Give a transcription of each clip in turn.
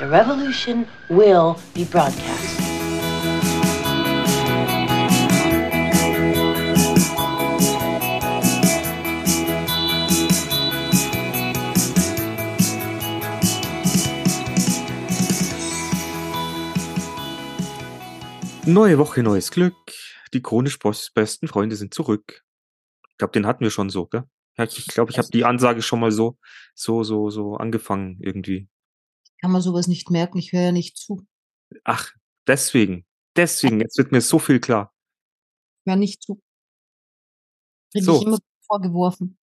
The revolution will be broadcast. Neue Woche, neues Glück. Die chronisch besten Freunde sind zurück. Ich glaube, den hatten wir schon so, gell? Ja, ich glaube, ich habe die Ansage schon mal so, so, so, so angefangen irgendwie. Kann man sowas nicht merken, ich höre ja nicht zu. Ach, deswegen, deswegen, jetzt wird mir so viel klar. Ich höre nicht zu. Kriege So. ich immer vorgeworfen.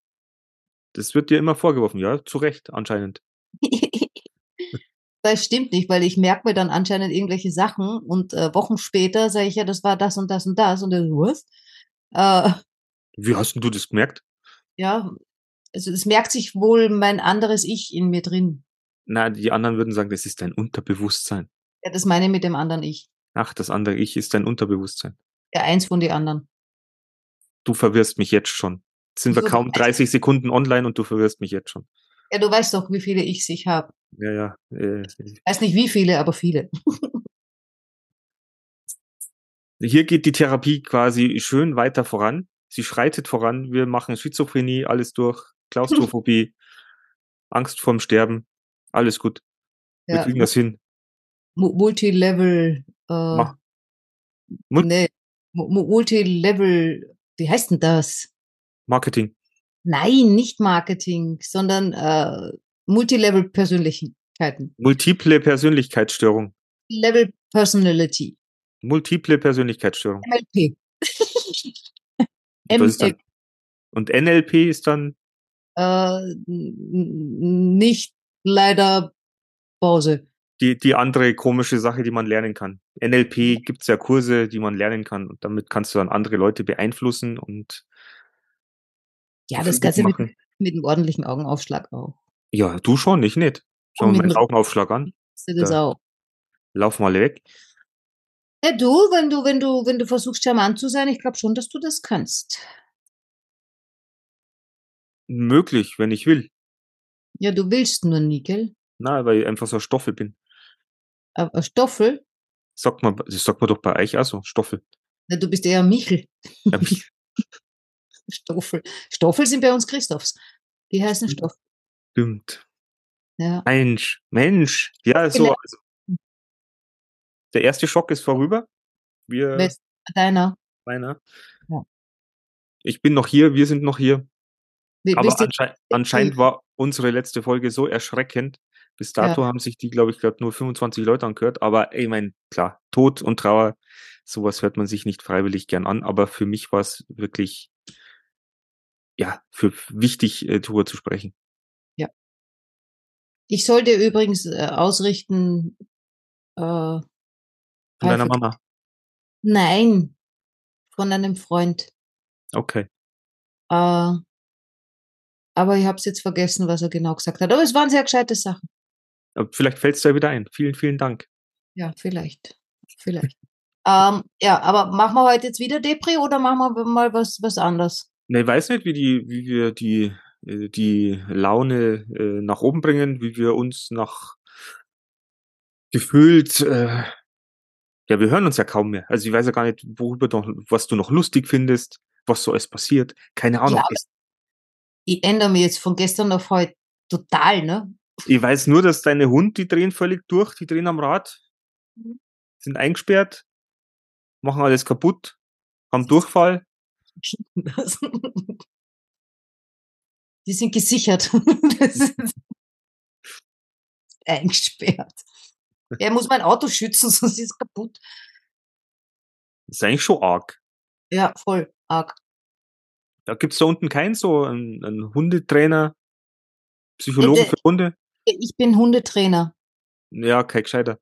Das wird dir immer vorgeworfen, ja, zu Recht, anscheinend. das stimmt nicht, weil ich merke mir dann anscheinend irgendwelche Sachen und äh, Wochen später sage ich ja, das war das und das und das und dann, was? Äh, Wie hast denn du das gemerkt? ja, also es merkt sich wohl mein anderes Ich in mir drin. Na, die anderen würden sagen, das ist dein Unterbewusstsein. Ja, das meine ich mit dem anderen Ich. Ach, das andere Ich ist dein Unterbewusstsein. Ja, eins von den anderen. Du verwirrst mich jetzt schon. Jetzt sind wir So, kaum 30 Sekunden online und du verwirrst mich jetzt schon. Ja, du weißt doch, wie viele Ichs ich habe. Ja, ja. Äh, Weiß nicht wie viele, aber viele. Hier geht die Therapie quasi schön weiter voran. Sie schreitet voran. Wir machen Schizophrenie, alles durch. Klaustrophobie, Angst vorm Sterben. Alles gut. Wir Ja, kriegen das hin. Mu- Multilevel, äh, Mach. Mul- nee, Mu- Mu- Multilevel, wie heißt denn das? Marketing. Nein, nicht Marketing, sondern äh, Multilevel-Persönlichkeiten. Multiple Persönlichkeitsstörung. Level Personality. Multiple Persönlichkeitsstörung. MLP. MLP. Und NLP ist dann, Äh, nicht leider Pause. die, die andere komische Sache, die man lernen kann. NLP gibt's ja Kurse, die man lernen kann und damit kannst du dann andere Leute beeinflussen und Ja, das Ganze mit, mit einem ordentlichen Augenaufschlag auch. Ja, du schon, ich nicht. Schau Und mal einem- Augenaufschlag an. Das Da. auch? Lauf mal weg. Ja, du, wenn du, wenn du, wenn du versuchst, charmant zu sein, ich glaube schon, dass du das kannst. Möglich, wenn ich will. Ja, du willst nur nie, gell? Na, weil ich einfach so ein Stoffel bin. Aber Stoffel, Sagt man, das sagt man doch bei euch auch so, Stoffel. ja, du bist eher Michel. Ja, mich- Stoffel. Stoffel sind bei uns Christophs. Die heißen Stoffel. Stimmt. Ja. Mensch, Mensch. Ja, so. Also. Der erste Schock ist vorüber. Wir, deiner? meiner. Ja. Ich bin noch hier, wir sind noch hier. Aber wisst ihr, anschei anscheinend war unsere letzte Folge so erschreckend. Bis dato haben sich die, glaube ich, gerade nur 25 Leute angehört. Aber ich mein, klar, Tod und Trauer, sowas hört man sich nicht freiwillig gern an. Aber für mich war es wirklich, ja, für wichtig, äh, darüber zu sprechen. ich soll dir übrigens äh, ausrichten, äh, Von deiner Mama. Nein, von einem Freund. Okay. Äh, aber ich habe es jetzt vergessen, was er genau gesagt hat. Aber es waren sehr gescheite Sachen. Aber vielleicht fällt es dir wieder ein. Vielen, vielen Dank. Ja, vielleicht. Vielleicht. ähm, ja, aber machen wir heute jetzt wieder Depri oder machen wir mal was, was anderes? Ne, ich weiß nicht, wie die, wie wir die, äh, die Laune äh, nach oben bringen, wie wir uns nach gefühlt, äh, ja, wir hören uns ja kaum mehr. Also ich weiß ja gar nicht, worüber doch, was du noch lustig findest, was so alles passiert. Keine Ahnung. Ja, Ich ändere mich jetzt von gestern auf heute total, ne? ich weiß nur, dass deine Hund, die drehen völlig durch, die drehen am Rad, Mhm. sind eingesperrt, machen alles kaputt, haben Durchfall. Die sind gesichert. Das ist eingesperrt. Er muss mein Auto schützen, sonst ist es kaputt. Das ist eigentlich schon arg. Ja, voll arg. Da gibt's da unten keinen so einen, einen Hundetrainer, Psychologe für Hunde? Ich bin Hundetrainer. Ja, kein gescheiter.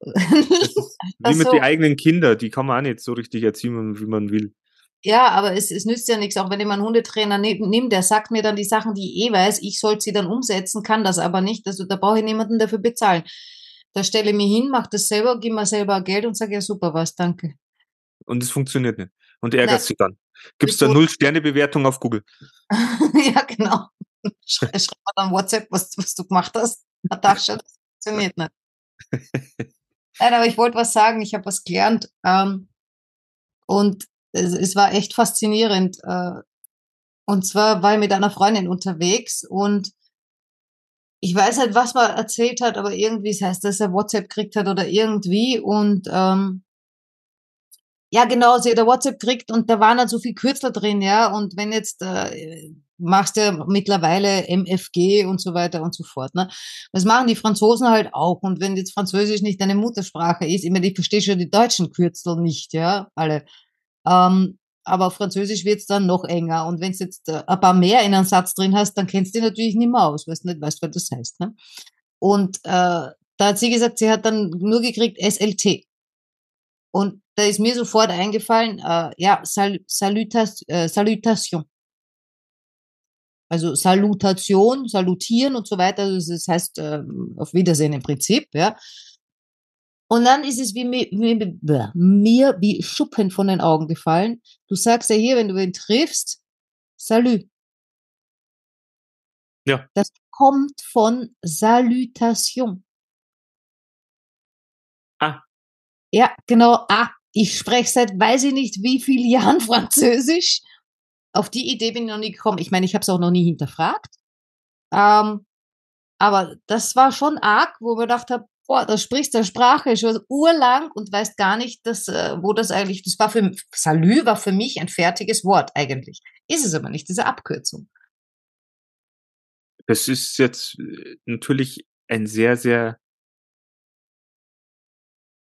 Wie mit so. den eigenen Kindern, die kann man auch nicht so richtig erziehen, wie man will. Ja, aber es, es nützt ja nichts, auch wenn ich mal einen Hundetrainer nehme, nehm, der sagt mir dann die Sachen, die ich eh weiß, ich soll sie dann umsetzen, kann das aber nicht. Also da brauche ich niemanden dafür bezahlen. Da stelle ich mich hin, mache das selber, gib mir selber Geld und sage, ja super, was, danke. Und es funktioniert nicht. Und ärgert sich dann. Gibt's da Wieso? null Sterne-Bewertung auf Google. ja, genau. Schrei, schreib mal dann WhatsApp, was, was du gemacht hast. Natascha, das funktioniert nicht. Nein, aber ich wollte was sagen, ich habe was gelernt. Ähm, und es, es, war echt faszinierend. Äh, und zwar war ich mit einer Freundin unterwegs und ich weiß halt, was man erzählt hat, aber irgendwie, das heißt, dass er WhatsApp gekriegt hat oder irgendwie und ähm, ja, genau, sie hat ein WhatsApp gekriegt und da waren halt so viel Kürzel drin, ja. Und wenn jetzt äh, machst du mittlerweile MFG und so weiter und so fort. Ne? Das machen die Franzosen halt auch. Und wenn jetzt Französisch nicht deine Muttersprache ist, ich meine, ich verstehe schon die deutschen Kürzel nicht, ja, alle. Ähm, aber auf Französisch wird's dann noch enger. Und wenn du jetzt äh, ein paar mehr in einem Satz drin hast, dann kennst du dich natürlich nicht mehr aus, weil du nicht weißt, was das heißt. Ne? Und äh, da hat sie gesagt, sie hat dann nur gekriegt SLT. Und da ist mir sofort eingefallen, äh, ja, Sal Salutas äh, Salutation. Also Salutation, salutieren und so weiter. Also das heißt äh, auf Wiedersehen im Prinzip, ja. Und dann ist es wie mir, wie, mir wie Schuppen von den Augen gefallen. Du sagst ja hier, wenn du ihn triffst, Salü. Ja. Das kommt von Salutation. Ah. Ja, genau. Ah, ich spreche seit weiß ich nicht wie vielen Jahren Französisch. Auf die Idee bin ich noch nie gekommen. Ich meine, ich habe es auch noch nie hinterfragt. Ähm, aber das war schon arg, wo man gedacht habe, boah, da sprichst du Sprache schon urlang und weißt gar nicht, dass, äh, wo das eigentlich, das war für, Salü war für mich ein fertiges Wort eigentlich. Ist es aber nicht, diese Abkürzung. Das ist jetzt äh, natürlich ein sehr, sehr,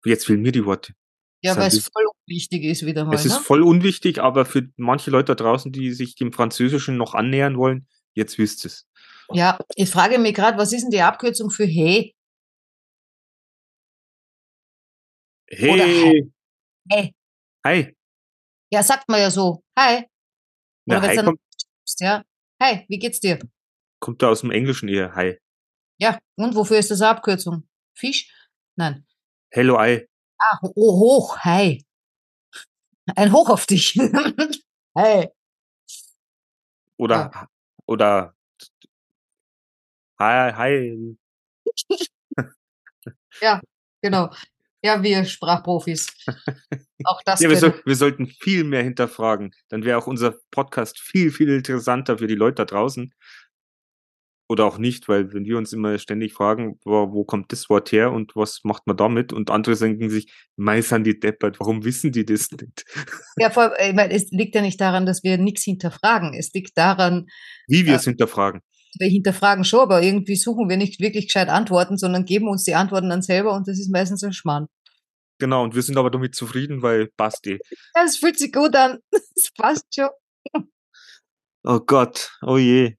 jetzt fehlen mir die Worte. Ja, weil es voll unwichtig ist wieder mal. Es ist ne? voll unwichtig, aber für manche Leute da draußen, die sich dem Französischen noch annähern wollen, jetzt wisst es. Ja, ich frage mich gerade, was ist denn die Abkürzung für hey? Hey. Hey. Hi. Ja, sagt man ja so. Hi. Na, Oder wenn's hi dann kommt, ja. Hi, wie geht's dir? kommt da aus dem Englischen eher. Hi. Ja, und wofür ist das eine Abkürzung? Fisch? Nein. Hello, hi. Ah, oh, hoch, hi. Ein Hoch auf dich. hey. Oder, oder, hi, hi. Ja, genau. Ja, wir Sprachprofis. Auch das Ja, wir, soll, wir sollten viel mehr hinterfragen. Dann wäre auch unser Podcast viel, viel interessanter für die Leute da draußen. Oder auch nicht, weil wenn wir uns immer ständig fragen, wo, wo kommt das Wort her und was macht man damit? Und andere denken sich, mei, sind die deppert, warum wissen die das nicht? Ja, vor, ich meine, es liegt ja nicht daran, dass wir nichts hinterfragen. Es liegt daran, Wie wir Ja. es hinterfragen. wir hinterfragen schon, aber irgendwie suchen wir nicht wirklich gescheit Antworten, sondern geben uns die Antworten dann selber und das ist meistens ein Schmarrn. Genau, und wir sind aber damit zufrieden, weil Basti. Ja, es fühlt sich gut an. Es passt schon. Oh Gott, oh je.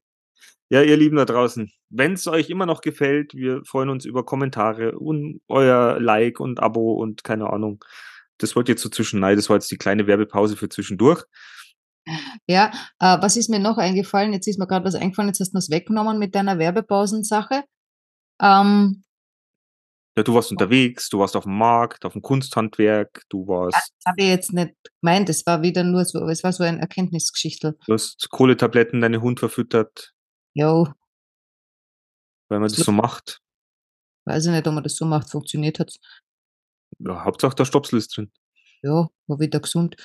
Ja, ihr Lieben da draußen, wenn es euch immer noch gefällt, wir freuen uns über Kommentare und euer Like und Abo und keine Ahnung. Das wollt ihr so zwischen, nein, das war jetzt die kleine Werbepause für zwischendurch. Ja, äh, was ist mir noch eingefallen? Jetzt ist mir gerade was eingefallen, jetzt hast du das weggenommen mit deiner Werbepausensache. Ähm, Ja, du warst unterwegs, du warst auf dem Markt, auf dem Kunsthandwerk, du warst, das habe ich jetzt nicht gemeint, es war wieder nur so, es war so ein Erkenntnisgeschichte. du hast Kohletabletten deine Hund verfüttert, Jo, weil man das so macht. weiß ich nicht, ob man das so macht, funktioniert hat's. Ja, Hauptsache der Stopsel ist drin. Ja, war wieder gesund.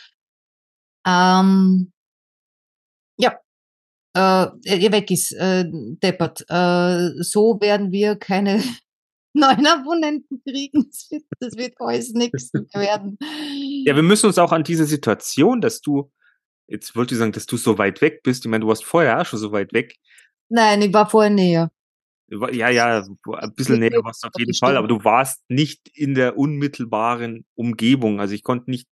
Ähm, ja, äh, ihr weg ist, äh, deppert. Äh, so werden wir keine neuen Abonnenten kriegen. Das wird, das wird alles nichts werden. Ja, wir müssen uns auch an diese Situation, dass du, jetzt wollte ich sagen, dass du so weit weg bist. Ich meine, du warst vorher auch schon so weit weg. Nein, ich war vorher näher. Ja, ja, ein bisschen näher warst du auf jeden Fall, aber du warst nicht in der unmittelbaren Umgebung. Also ich konnte nicht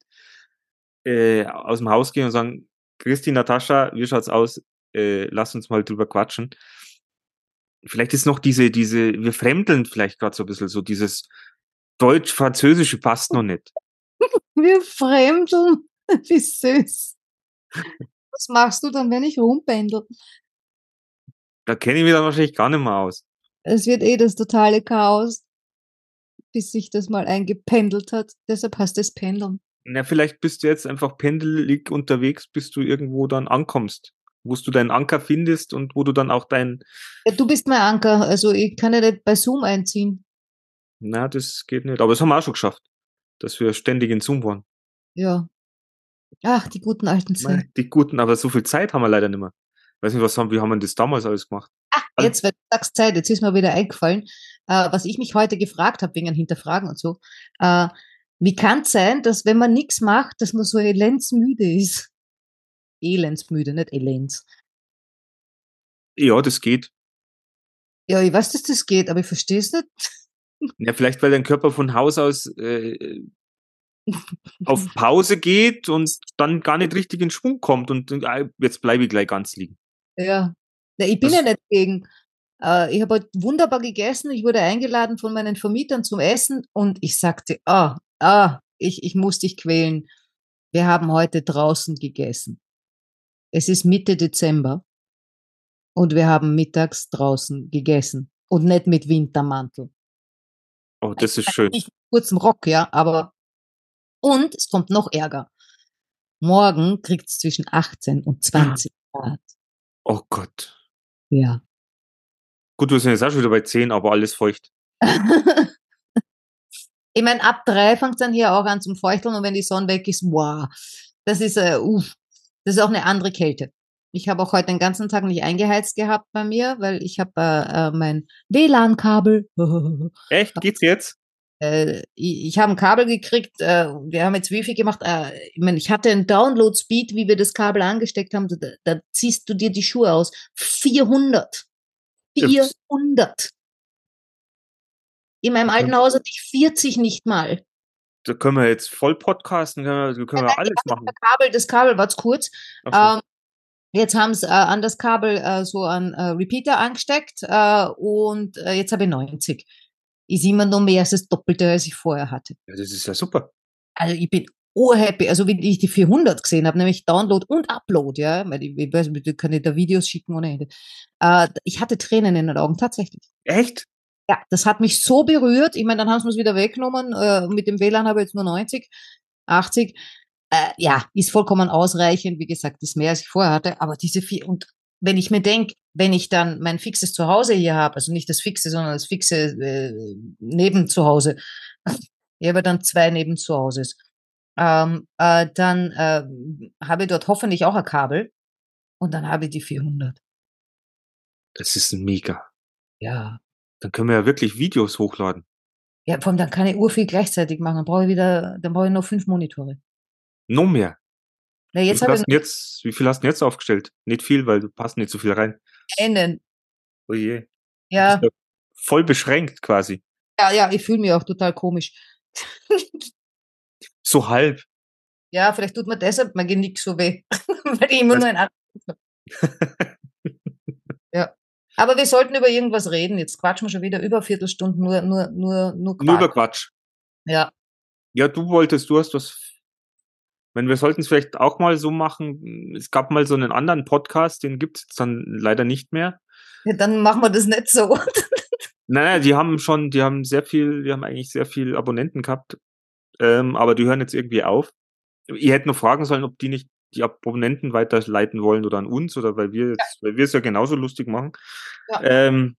äh, aus dem Haus gehen und sagen, Christi, Natascha, wie schaut's aus? Äh, lass uns mal drüber quatschen. Vielleicht ist noch diese, diese, wir fremdeln vielleicht gerade so ein bisschen, so dieses Deutsch-Französische passt noch nicht. Wir fremdeln. Wie süß. Was machst du dann, wenn ich rumpendel? Da kenne ich mich dann wahrscheinlich gar nicht mehr aus. Es wird eh das totale Chaos, bis sich das mal eingependelt hat. Deshalb heißt es Pendeln. Na, vielleicht bist du jetzt einfach pendelig unterwegs, bis du irgendwo dann ankommst, wo du deinen Anker findest und wo du dann auch dein, Ja, du bist mein Anker, also ich kann ja nicht bei Zoom einziehen. Na, das geht nicht. Aber das haben wir auch schon geschafft, dass wir ständig in Zoom waren. Ja. Ach, die guten alten Zeiten. Die guten, aber so viel Zeit haben wir leider nicht mehr. Weiß nicht, was haben, wie haben wir das damals alles gemacht? Ach, jetzt, wenn du sagst Zeit, jetzt ist mir wieder eingefallen, äh, was ich mich heute gefragt habe, wegen Hinterfragen und so. Äh, wie kann es sein, dass wenn man nichts macht, dass man so elendsmüde ist? Elendsmüde, nicht elends. Ja, das geht. Ja, ich weiß, dass das geht, aber ich verstehe es nicht. Ja, vielleicht, weil dein Körper von Haus aus äh, auf Pause geht und dann gar nicht richtig in Schwung kommt und äh, jetzt bleibe ich gleich ganz liegen. Ja, ja ich bin Das- ja nicht gegen. Äh, ich habe heute wunderbar gegessen. Ich wurde eingeladen von meinen Vermietern zum Essen und ich sagte, ah, ah, ich, ich muss dich quälen. Wir haben heute draußen gegessen. Es ist Mitte Dezember und wir haben mittags draußen gegessen und nicht mit Wintermantel. Oh, das ist schön. Nicht mit kurzem Rock, ja, aber und es kommt noch Ärger. Morgen kriegt es zwischen 18 und 20 Grad. Oh Gott. Ja. Gut, wir sind jetzt auch schon wieder bei 10, aber alles feucht. ich meine, ab drei fängt es dann hier auch an zum Feuchteln und wenn die Sonne weg ist, wow, das ist, äh, uff, das ist auch eine andere Kälte. Ich habe auch heute den ganzen Tag nicht eingeheizt gehabt bei mir, weil ich habe äh, äh, mein WLAN-Kabel. Echt? Geht's jetzt? Äh, ich, ich habe ein Kabel gekriegt, äh, wir haben jetzt Wifi gemacht. Äh, ich meine, ich hatte einen Download-Speed, wie wir das Kabel angesteckt haben, da, da ziehst du dir die Schuhe aus. 400. Ja. 400. In meinem alten Haus hatte ich 40 nicht mal. Da können wir jetzt voll podcasten, können wir, können wir alles machen. Das Kabel, das Kabel war zu kurz. So. Ähm, jetzt haben sie äh, an das Kabel äh, so einen äh, Repeater angesteckt und jetzt habe ich 90. Ist immer noch mehr als das Doppelte, als ich vorher hatte. ja, das ist ja super. Also ich bin urhappy. Also wie ich die 400 gesehen habe, nämlich Download und Upload, ja, weil ich, ich weiß, nicht, kann ich da Videos schicken ohne Ende. Äh, ich hatte Tränen in den Augen, tatsächlich. Echt? Ja, das hat mich so berührt. Ich meine, dann haben sie es wieder weggenommen. Äh, mit dem WLAN habe ich jetzt nur 90, 80. Äh, ja, ist vollkommen ausreichend. Wie gesagt, ist mehr als ich vorher hatte. Aber diese vier, und wenn ich mir denke, wenn ich dann mein fixes Zuhause hier habe, also nicht das fixe, sondern das fixe äh, neben Zuhause, ich habe dann zwei neben Zuhauses, ähm, äh, dann äh, habe ich dort hoffentlich auch ein Kabel und dann habe ich die 400. Das ist mega. Ja. Dann können wir ja wirklich Videos hochladen. Ja, vor allem dann kann ich urviel gleichzeitig machen. Dann brauche ich wieder, dann brauche ich noch fünf Monitore. Noch mehr. Ja, jetzt wie, viel hast du jetzt, wie viel hast du jetzt aufgestellt? Nicht viel, weil du passt nicht so viel rein. einen. Oh je. Ja, ja Voll beschränkt quasi. ja, ja, ich fühle mich auch total komisch. So halb. Ja, vielleicht tut mir deshalb mein Genick so weh, weil ich immer nur ein habe. Ja. Aber wir sollten über irgendwas reden. Jetzt quatschen wir schon wieder über Viertelstunden nur, nur, nur, nur Nur über Quatsch. Quatsch. Ja. Ja, du wolltest, du hast was. Wenn wir sollten es vielleicht auch mal so machen. Es gab mal so einen anderen Podcast, den gibt es dann leider nicht mehr. ja, dann machen wir das nicht so. Nein, die haben schon, die haben sehr viel, die haben eigentlich sehr viel Abonnenten gehabt, ähm, aber die hören jetzt irgendwie auf. Ihr hättet noch fragen sollen, ob die nicht die Abonnenten weiterleiten wollen oder an uns oder weil wir jetzt, weil wir es ja genauso lustig machen. Ja. Ähm,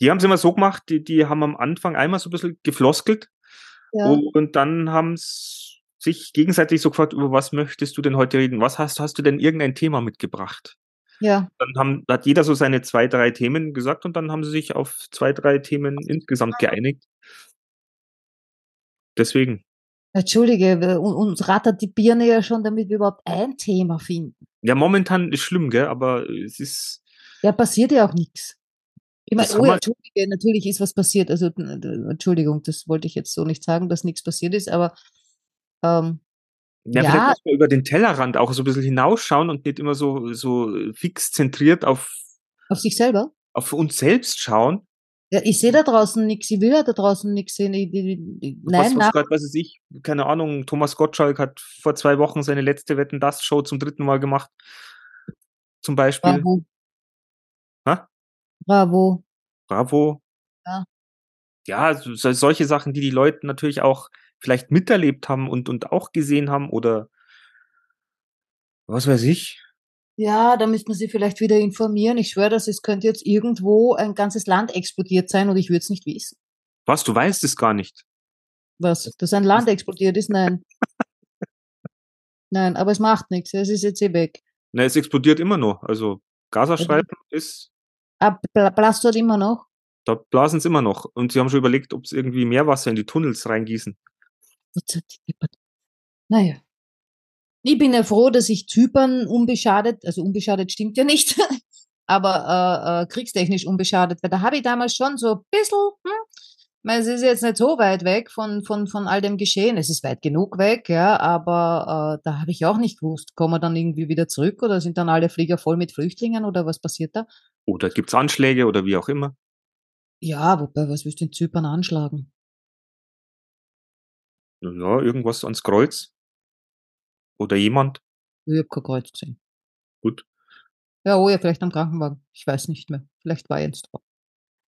die haben es immer so gemacht, die, die haben am Anfang einmal so ein bisschen gefloskelt Ja. und dann haben s- sich gegenseitig so gefragt, über was möchtest du denn heute reden? Was hast, hast du denn irgendein Thema mitgebracht? ja. Dann haben, hat jeder so seine zwei, drei Themen gesagt und dann haben sie sich auf zwei, drei Themen insgesamt geeinigt. Deswegen. Entschuldige, uns rattert die Birne ja schon, damit wir überhaupt ein Thema finden. Ja, momentan ist schlimm, gell? Aber es ist. Ja, passiert ja auch nichts. Ich meine, oh Entschuldige, natürlich ist was passiert. Also, Entschuldigung, das wollte ich jetzt so nicht sagen, dass nichts passiert ist, aber ähm, Ja, Ja. vielleicht muss man über den Tellerrand auch so ein bisschen hinausschauen und nicht immer so, so fix zentriert auf, auf sich selber. auf uns selbst schauen. Ja, ich sehe da draußen nichts, ich will ja da draußen nichts sehen. Ich, ich, ich, was, nein, was nein, grad, was weiß ich, keine Ahnung, Thomas Gottschalk hat vor zwei Wochen seine letzte Wetten das Show zum dritten Mal gemacht. Zum Beispiel. bravo. Ha? Bravo. Bravo. Ja. Ja, so- solche Sachen, die die Leute natürlich auch vielleicht miterlebt haben und, und auch gesehen haben oder was weiß ich. Ja, da müsste man sich vielleicht wieder informieren. Ich schwöre, dass es könnte jetzt irgendwo ein ganzes Land explodiert sein und ich würde es nicht wissen. Was, du weißt es gar nicht? Was? Dass ein Land explodiert ist? Nein. Nein, aber es macht nichts. Es ist jetzt eh weg. Na, es explodiert immer noch. Also Gazastreifen ist, Ah, bla- Blast dort immer noch? da blasen sie immer noch. Und sie haben schon überlegt, ob sie irgendwie Meerwasser in die Tunnels reingießen. Was hat die deppert? Naja. Ich bin ja froh, dass ich Zypern unbeschadet, also unbeschadet stimmt ja nicht, aber äh, äh, kriegstechnisch unbeschadet, weil da habe ich damals schon so ein bisschen, hm, es ist jetzt nicht so weit weg von, von, von all dem Geschehen. Es ist weit genug weg, ja, aber äh, da habe ich auch nicht gewusst, kommen wir dann irgendwie wieder zurück oder sind dann alle Flieger voll mit Flüchtlingen oder was passiert da? Oder gibt's Anschläge oder wie auch immer. Ja, wobei, was willst du in Zypern anschlagen? Ja, irgendwas ans Kreuz. Oder jemand. Ich habe kein Kreuz gesehen. Gut. Ja, oh ja, vielleicht am Krankenwagen. Ich weiß nicht mehr. Vielleicht war Jens drauf.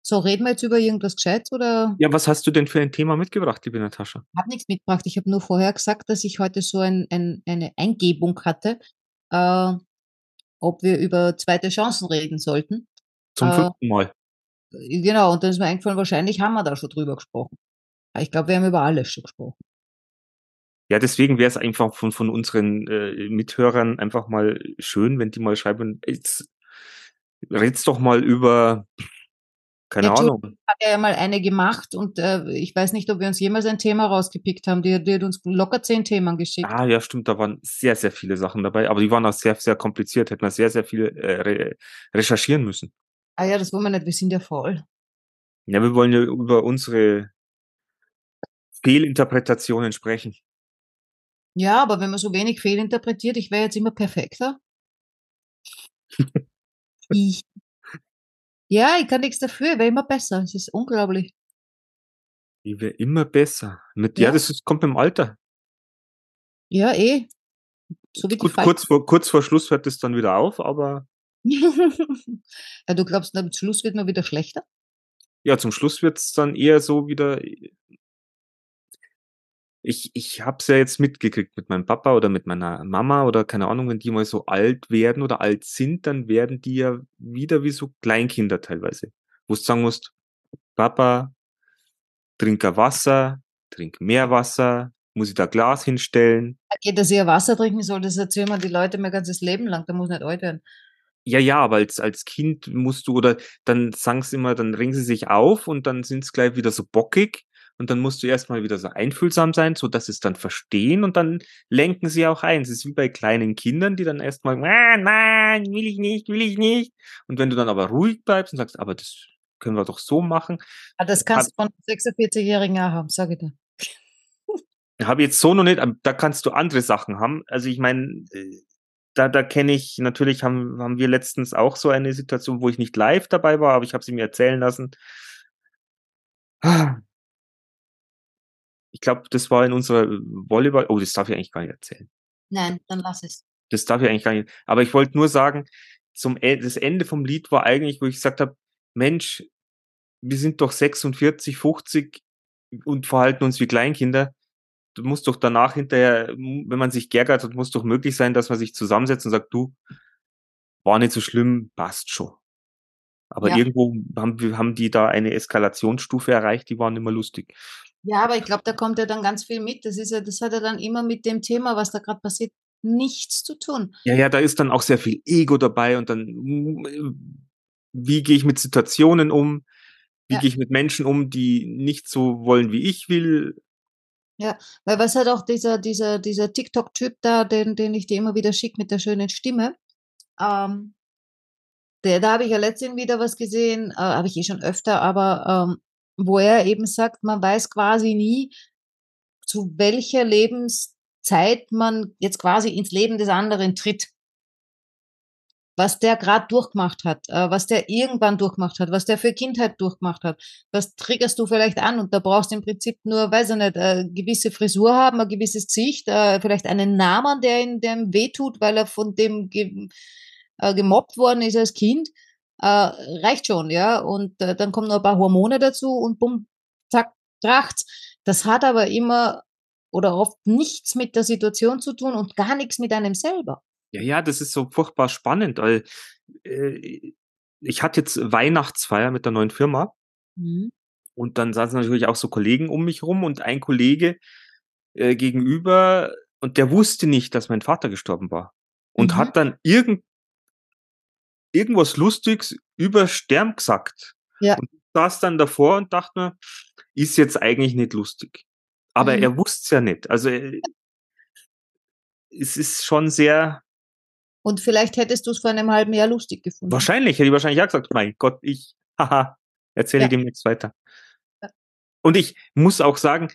So, reden wir jetzt über irgendwas Gescheites oder? Ja, was hast du denn für ein Thema mitgebracht, liebe Natascha? Ich habe nichts mitgebracht. Ich habe nur vorher gesagt, dass ich heute so ein, ein, eine Eingebung hatte, äh, ob wir über zweite Chancen reden sollten. Zum Äh, fünften Mal. Genau, und dann ist mir eingefallen, wahrscheinlich haben wir da schon drüber gesprochen. Ich glaube, wir haben über alles schon gesprochen. Ja, deswegen wäre es einfach von, von unseren äh, Mithörern einfach mal schön, wenn die mal schreiben, jetzt red's doch mal über, keine Ja, Ahnung. Hat ja mal eine gemacht und äh, ich weiß nicht, ob wir uns jemals ein Thema rausgepickt haben. Die, die hat uns locker zehn Themen geschickt. Ah, ja, stimmt, da waren sehr, sehr viele Sachen dabei, aber die waren auch sehr, sehr kompliziert, hätten wir sehr, sehr viel äh, re recherchieren müssen. Ah ja, das wollen wir nicht, wir sind ja voll. Ja, wir wollen ja über unsere Fehlinterpretationen sprechen. Ja, aber wenn man so wenig fehlinterpretiert, ich wäre jetzt immer perfekter. ich. Ja, ich kann nichts dafür, ich wäre immer besser. Es ist unglaublich. Die wäre immer besser. Mit, ja, Ja. das ist, kommt mit dem Alter. Ja, eh. So wie die Gut, kurz vor, kurz vor Schluss hört es dann wieder auf, aber ja, du glaubst, am Schluss wird man wieder schlechter? ja, zum Schluss wird's dann eher so wieder. Ich, ich hab's ja jetzt mitgekriegt mit meinem Papa oder mit meiner Mama oder keine Ahnung, wenn die mal so alt werden oder alt sind, dann werden die ja wieder wie so Kleinkinder teilweise. Wo du sagen musst, Papa, trink Wasser, trink mehr Wasser, muss ich da Glas hinstellen? Geht, dass ich Wasser trinken soll, das erzählen mir die Leute mein ganzes Leben lang. Da muss nicht alt werden. Ja, ja, aber als, als Kind musst du, oder dann sagen sie immer, dann ringen sie sich auf und dann sind sie gleich wieder so bockig und dann musst du erstmal wieder so einfühlsam sein, so dass sie es dann verstehen und dann lenken sie auch ein. Es ist wie bei kleinen Kindern, die dann erstmal, nein, nein, will ich nicht, will ich nicht. Und wenn du dann aber ruhig bleibst und sagst, aber das können wir doch so machen, Ah, das kannst du von 46-Jährigen auch haben, sag ich dir. habe jetzt so noch nicht, da kannst du andere Sachen haben. Also ich meine, äh, da, da kenne ich, natürlich haben, haben wir letztens auch so eine Situation, wo ich nicht live dabei war, aber ich habe sie mir erzählen lassen. Ich glaube, das war in unserer Volleyball, oh, das darf ich eigentlich gar nicht erzählen. Nein, dann lass es. Das darf ich eigentlich gar nicht. Aber ich wollte nur sagen, zum E- das Ende vom Lied war eigentlich, wo ich gesagt habe, Mensch, wir sind doch 46, 50 und verhalten uns wie Kleinkinder. Du musst doch danach hinterher, wenn man sich geärgert hat, muss doch möglich sein, dass man sich zusammensetzt und sagt, du, war nicht so schlimm, passt schon. Aber Ja. irgendwo haben, wir- haben die da eine Eskalationsstufe erreicht, die waren immer lustig. Ja, aber ich glaube, da kommt ja dann ganz viel mit. Das ist ja, das hat ja dann immer mit dem Thema, was da gerade passiert, nichts zu tun. Ja, ja, da ist dann auch sehr viel Ego dabei und dann, wie gehe ich mit Situationen um? Wie Ja. gehe ich mit Menschen um, die nicht so wollen, wie ich will? Weil was hat auch dieser, dieser, dieser TikTok-Typ da, den, den ich dir immer wieder schicke mit der schönen Stimme, ähm, der, da habe ich ja letztens wieder was gesehen, äh, habe ich eh schon öfter, aber ähm, wo er eben sagt, man weiß quasi nie, zu welcher Lebenszeit man jetzt quasi ins Leben des anderen tritt. Was der gerade durchgemacht hat, äh, was der irgendwann durchgemacht hat, was der für Kindheit durchgemacht hat, was triggerst du vielleicht an? Und da brauchst du im Prinzip nur, weiß ich nicht, eine gewisse Frisur haben, ein gewisses Gesicht, äh, vielleicht einen Namen, der der ihm wehtut, weil er von dem ge äh, gemobbt worden ist als Kind, äh, reicht schon, ja. Und äh, dann kommen noch ein paar Hormone dazu und bumm, zack, kracht's. Das hat aber immer oder oft nichts mit der Situation zu tun und gar nichts mit einem selber. Ja, ja, das ist so furchtbar spannend, weil äh, ich hatte jetzt Weihnachtsfeier mit der neuen Firma Mhm. Und dann saßen natürlich auch so Kollegen um mich rum und ein Kollege äh, gegenüber und der wusste nicht, dass mein Vater gestorben war. Und Mhm. hat dann irgend, irgendwas Lustiges über Stern gesagt. Ja. Und saß dann davor und dachte mir, ist jetzt eigentlich nicht lustig. Aber Mhm. er wusste es ja nicht. Also äh, es ist schon sehr, Und vielleicht hättest du es vor einem halben Jahr lustig gefunden. wahrscheinlich, hätte ich wahrscheinlich auch gesagt, mein Gott, ich, haha, erzähle Ja. demnächst weiter. Ja. Und ich muss auch sagen,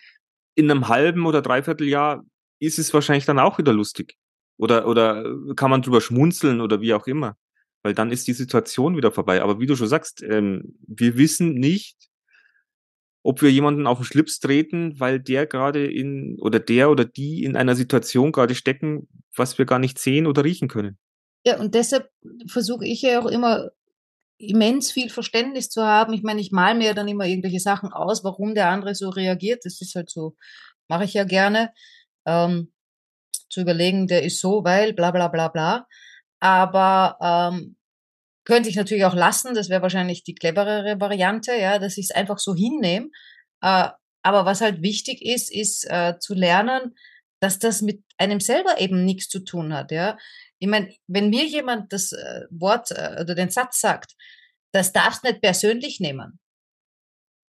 in einem halben oder dreiviertel Jahr ist es wahrscheinlich dann auch wieder lustig. Oder, oder kann man drüber schmunzeln oder wie auch immer. Weil dann ist die Situation wieder vorbei. Aber wie du schon sagst, ähm, wir wissen nicht, ob wir jemanden auf den Schlips treten, weil der gerade in, oder der oder die in einer Situation gerade stecken, was wir gar nicht sehen oder riechen können. Ja, und deshalb versuche ich ja auch immer immens viel Verständnis zu haben. Ich meine, ich mal mir dann immer irgendwelche Sachen aus, warum der andere so reagiert. Das ist halt so, mache ich ja gerne. Ähm, zu überlegen, der ist so, weil bla bla bla bla. Aber ähm, könnte ich natürlich auch lassen, das wäre wahrscheinlich die cleverere Variante, ja, dass ich es einfach so hinnehme. Äh, aber was halt wichtig ist, ist äh, zu lernen, dass das mit einem selber eben nichts zu tun hat, ja. Ich meine, wenn mir jemand das äh, Wort äh, oder den Satz sagt, das darfst nicht persönlich nehmen,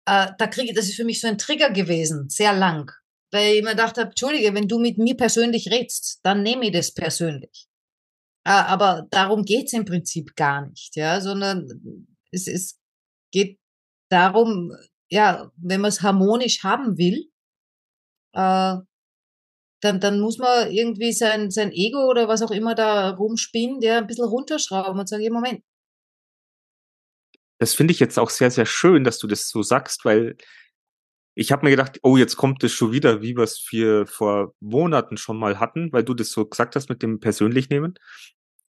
äh, da kriege ich, das ist für mich so ein Trigger gewesen, sehr lang. Weil ich mir gedacht habe, Entschuldige, wenn du mit mir persönlich redst, dann nehme ich das persönlich. Äh, aber darum geht's im Prinzip gar nicht, ja, sondern es, es geht darum, ja, wenn man es harmonisch haben will, äh, dann, dann muss man irgendwie sein, sein Ego oder was auch immer da rumspinnt, ja, ein bisschen runterschrauben und sagen, ja, Moment, Das finde ich jetzt auch sehr, sehr schön, dass du das so sagst, weil ich habe mir gedacht, oh, jetzt kommt es schon wieder, wie wir es wir vor Monaten schon mal hatten, weil du das so gesagt hast mit dem persönlich nehmen.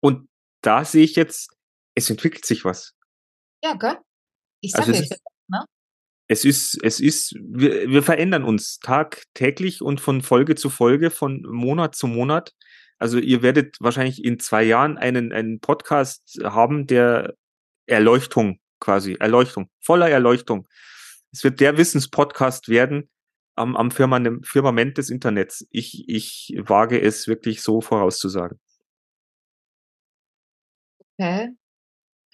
Und da sehe ich jetzt, es entwickelt sich was. ja, gell? Ich Also sage es ja, ist, es ist, es ist, wir, wir verändern uns tagtäglich und von Folge zu Folge, von Monat zu Monat. Also ihr werdet wahrscheinlich in zwei Jahren einen, einen Podcast haben, der Erleuchtung quasi, Erleuchtung, voller Erleuchtung. Es wird der Wissenspodcast werden am, am Firmament, Firmament des Internets. Ich, ich wage es wirklich so vorauszusagen. Okay.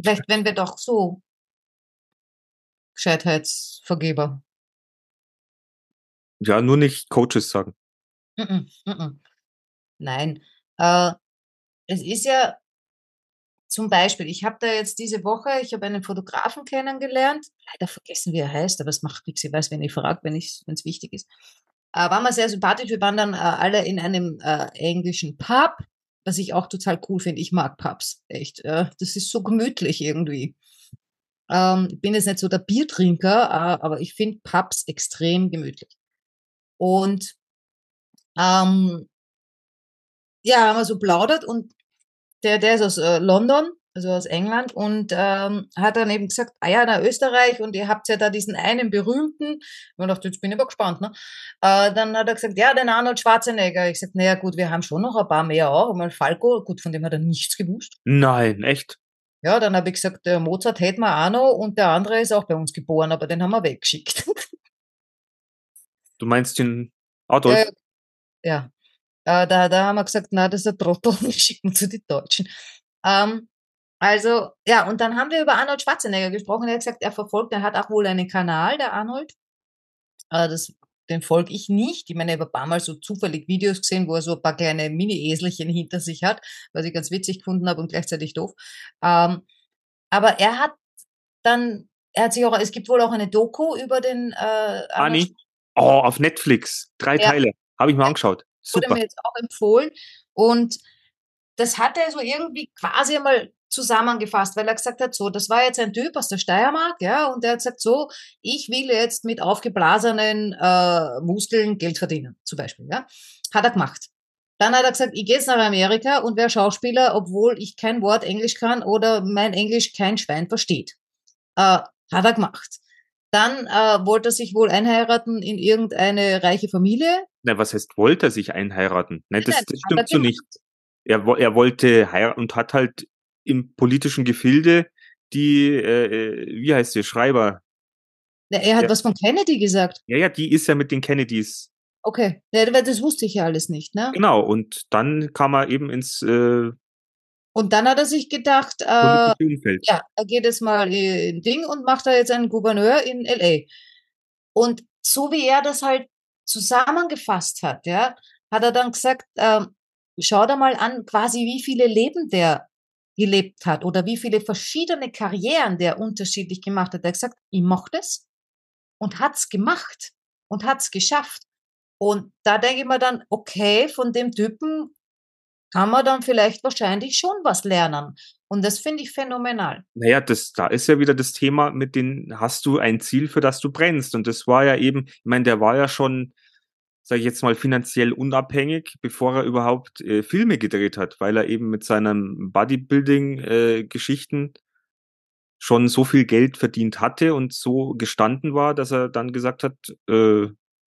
Vielleicht werden wir doch so Gescheitheitsvergeber. Ja, nur nicht Coaches sagen. Mm -mm, mm Nein. Äh, es ist ja zum Beispiel, ich habe da jetzt diese Woche, ich habe einen Fotografen kennengelernt, leider vergessen, wie er heißt, aber es macht nichts, ich weiß, wenn ich frage, wenn es wichtig ist. Äh, war mal sehr sympathisch, wir waren dann äh, alle in einem äh, englischen Pub, was ich auch total cool finde. Ich mag Pubs, echt. Äh, das ist so gemütlich irgendwie. Ähm, bin jetzt nicht so der Biertrinker, äh, aber ich finde Pubs extrem gemütlich. Und ähm, ja, haben wir so plaudert und der, der ist aus äh, London, also aus England, und ähm, hat dann eben gesagt, ah ja, na Österreich, und ihr habt ja da diesen einen berühmten, ich dachte, jetzt bin ich aber gespannt, ne? Äh, dann hat er gesagt, ja, den Arnold Schwarzenegger. Ich gesagt, naja, gut, wir haben schon noch ein paar mehr auch. Mal Falco, gut, von dem hat er nichts gewusst. Nein, echt? Ja, dann habe ich gesagt, der Mozart hätten wir auch noch und der andere ist auch bei uns geboren, aber den haben wir weggeschickt. Du meinst den Adolf? Ja, ja. Äh, da, da haben wir gesagt, na, das ist ein Trottel, wir schicken zu den Deutschen. Ähm, also, ja, und dann haben wir über Arnold Schwarzenegger gesprochen. Er hat gesagt, er verfolgt, er hat auch wohl einen Kanal, der Arnold. Äh, das, den folge ich nicht. Ich meine, ich habe ein paar Mal so zufällig Videos gesehen, wo er so ein paar kleine Mini-Eselchen hinter sich hat, was ich ganz witzig gefunden habe und gleichzeitig doof. Ähm, aber er hat dann, er hat sich auch, es gibt wohl auch eine Doku über den äh, Anni? Oh, auf Netflix. Drei Ja. Teile. Habe ich mal angeschaut. wurde Super. mir jetzt auch empfohlen. Und das hat er so irgendwie quasi einmal zusammengefasst, weil er gesagt hat, so, das war jetzt ein Typ aus der Steiermark, ja, und der hat gesagt, so, ich will jetzt mit aufgeblasenen äh, Muskeln Geld verdienen, zum Beispiel, ja. Hat er gemacht. Dann hat er gesagt, ich gehe jetzt nach Amerika und werde Schauspieler, obwohl ich kein Wort Englisch kann oder mein Englisch kein Schwein versteht. Äh, hat er gemacht. Dann äh, wollte er sich wohl einheiraten in irgendeine reiche Familie, Na, was heißt, wollte er sich einheiraten? Nein, das, das stimmt so nicht. Er, er wollte heiraten und hat halt im politischen Gefilde die, äh, äh, wie heißt sie, Schreiber, Ja, er hat Ja. was von Kennedy gesagt. Ja, ja, die ist ja mit den Kennedys. Okay. Ja, das wusste ich ja alles nicht, ne? Genau, und dann kam er eben ins äh, Und dann hat er sich gedacht, äh, ja, er geht jetzt mal in Ding und macht da jetzt einen Gouverneur in LA. Und so wie er das halt zusammengefasst hat, ja, hat er dann gesagt, ähm, schau da mal an, quasi wie viele Leben der gelebt hat oder wie viele verschiedene Karrieren der unterschiedlich gemacht hat. Er hat gesagt, ich mach das und hat's gemacht und hat's geschafft. Und da denke ich mir dann, okay, von dem Typen kann man dann vielleicht wahrscheinlich schon was lernen. Und das finde ich phänomenal. Naja, das, da ist ja wieder das Thema mit den, hast du ein Ziel, für das du brennst? Und das war ja eben, ich meine, der war ja schon, sage ich jetzt mal, finanziell unabhängig, bevor er überhaupt äh, Filme gedreht hat, weil er eben mit seinen Bodybuilding-Geschichten schon so viel Geld verdient hatte und so gestanden war, dass er dann gesagt hat, äh,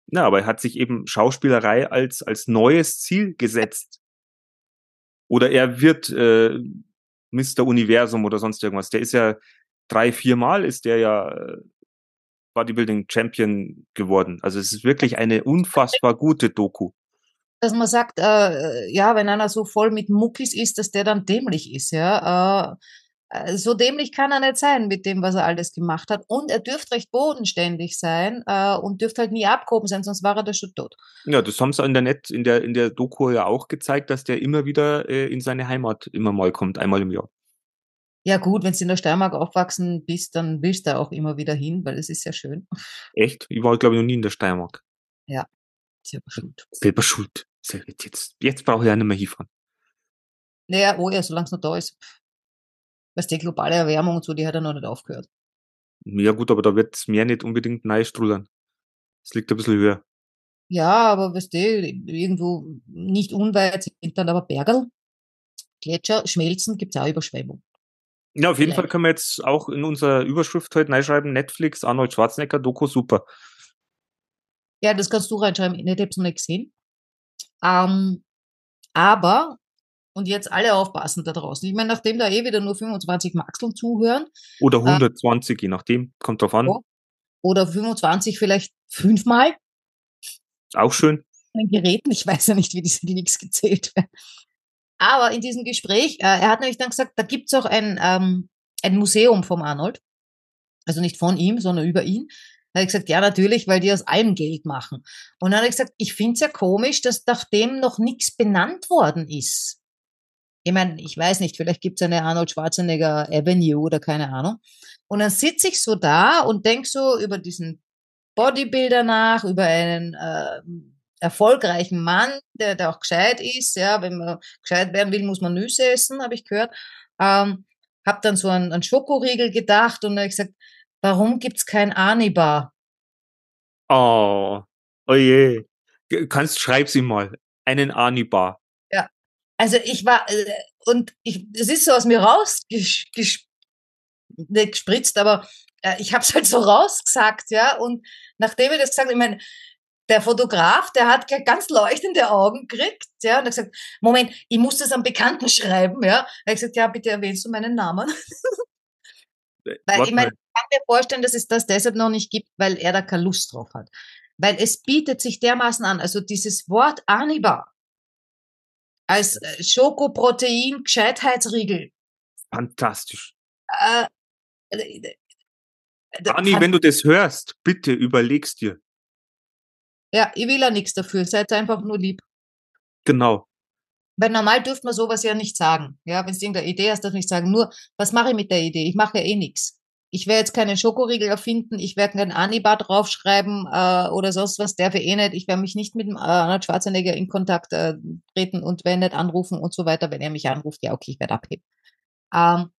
na, aber er hat sich eben Schauspielerei als, als neues Ziel gesetzt. Oder er wird äh, Mr. Universum oder sonst irgendwas. Der ist ja drei, viermal ist der ja äh, Bodybuilding Champion geworden. Also es ist wirklich eine unfassbar gute Doku. Dass man sagt, äh, ja, wenn einer so voll mit Muckis ist, dass der dann dämlich ist, ja. Äh, äh, so dämlich kann er nicht sein mit dem, was er alles gemacht hat. Und er dürfte recht bodenständig sein äh, und dürfte halt nie abgehoben sein, sonst war er da schon tot. Ja, das haben sie in der Net, in der, in der Doku ja auch gezeigt, dass der immer wieder äh, in seine Heimat immer mal kommt, einmal im Jahr. Ja gut, wenn du in der Steiermark aufwachsen bist, dann willst du auch immer wieder hin, weil es ist ja schön. Echt? Ich war, glaube ich, noch nie in der Steiermark. Selber schuld. Selber schuld. Jetzt, jetzt brauche ich ja nicht mehr hinfahren. Naja, oh ja, solange es noch da ist. Weißt du, die globale Erwärmung und so, die hat ja noch nicht aufgehört. Ja gut, aber da wird Meer nicht unbedingt neu strudern. Es liegt ein bisschen höher. Ja, aber weißt du, irgendwo nicht unweit sind dann aber Bergerl, Gletscher, Schmelzen, gibt's auch Überschwemmung. Ja, auf jeden Fall Vielleicht. können wir jetzt auch in unserer Überschrift heute reinschreiben, Netflix, Arnold Schwarzenegger, Doku, super. Ja, das kannst du reinschreiben, ich hab's noch nicht gesehen. Ähm, aber, und jetzt alle aufpassen da draußen. Ich meine, nachdem da eh wieder nur 25 Maxeln zuhören, Oder 120, je nachdem, kommt drauf an. Oder 25 vielleicht fünfmal Auch schön. an den Geräten, ich weiß ja nicht, wie diese Klicks gezählt werden. Aber in diesem Gespräch, äh, er hat nämlich dann gesagt, da gibt's auch ein, ähm, ein Museum vom Arnold. Also nicht von ihm, sondern über ihn. Da habe ich gesagt, ja, natürlich, weil die aus allem Geld machen. Und dann hat er gesagt, ich finde es ja komisch, dass nachdem noch nichts benannt worden ist. Ich meine, ich weiß nicht, vielleicht gibt es eine Arnold Schwarzenegger Avenue oder keine Ahnung. Und dann sitze ich so da und denk so über diesen Bodybuilder nach, über einen äh, erfolgreichen Mann, der, der auch gescheit ist. Ja, wenn man gescheit werden will, muss man Nüsse essen, habe ich gehört. Ähm, hab dann so an, an Schokoriegel gedacht und dann hab ich gesagt, warum gibt's kein Anibar? Oh, oh je. Kannst, schreib's ihm mal. Einen Anibar. Also ich war, äh, und ich, es ist so aus mir rausgespritzt, gespritzt, aber äh, ich habe es halt so rausgesagt, ja. Und nachdem ich das gesagt habe, ich meine, der Fotograf, der hat ganz leuchtende Augen gekriegt, ja, und hat gesagt, Moment, ich muss das am Bekannten schreiben, ja. Er hat gesagt, ja, bitte erwähnst du meinen Namen. Weil ich meine, ich kann mir vorstellen, dass es das deshalb noch nicht gibt, weil er da keine Lust drauf hat. Weil es bietet sich dermaßen an. Also dieses Wort Anibar als äh, Schokoprotein Gescheitheitsriegel. Fantastisch. Äh, äh, äh, Ani, hat- wenn du das hörst, bitte überlegst dir. Ja, ich will ja nichts dafür. Seid einfach nur lieb. Genau. Weil normal dürft man sowas ja nicht sagen. Ja, wenn du irgendeine Idee hast, darf ich nicht sagen. Nur, was mache ich mit der Idee? Ich mache ja eh nichts. Ich werde jetzt keine Schokoriegel erfinden, ich werde kein Anibar draufschreiben äh, oder sonst was, darf ich eh nicht. Ich werde mich nicht mit dem äh, Arnold Schwarzenegger in Kontakt äh, treten und wenn nicht anrufen und so weiter. Wenn er mich anruft, ja, okay, ich werde abheben. Ähm,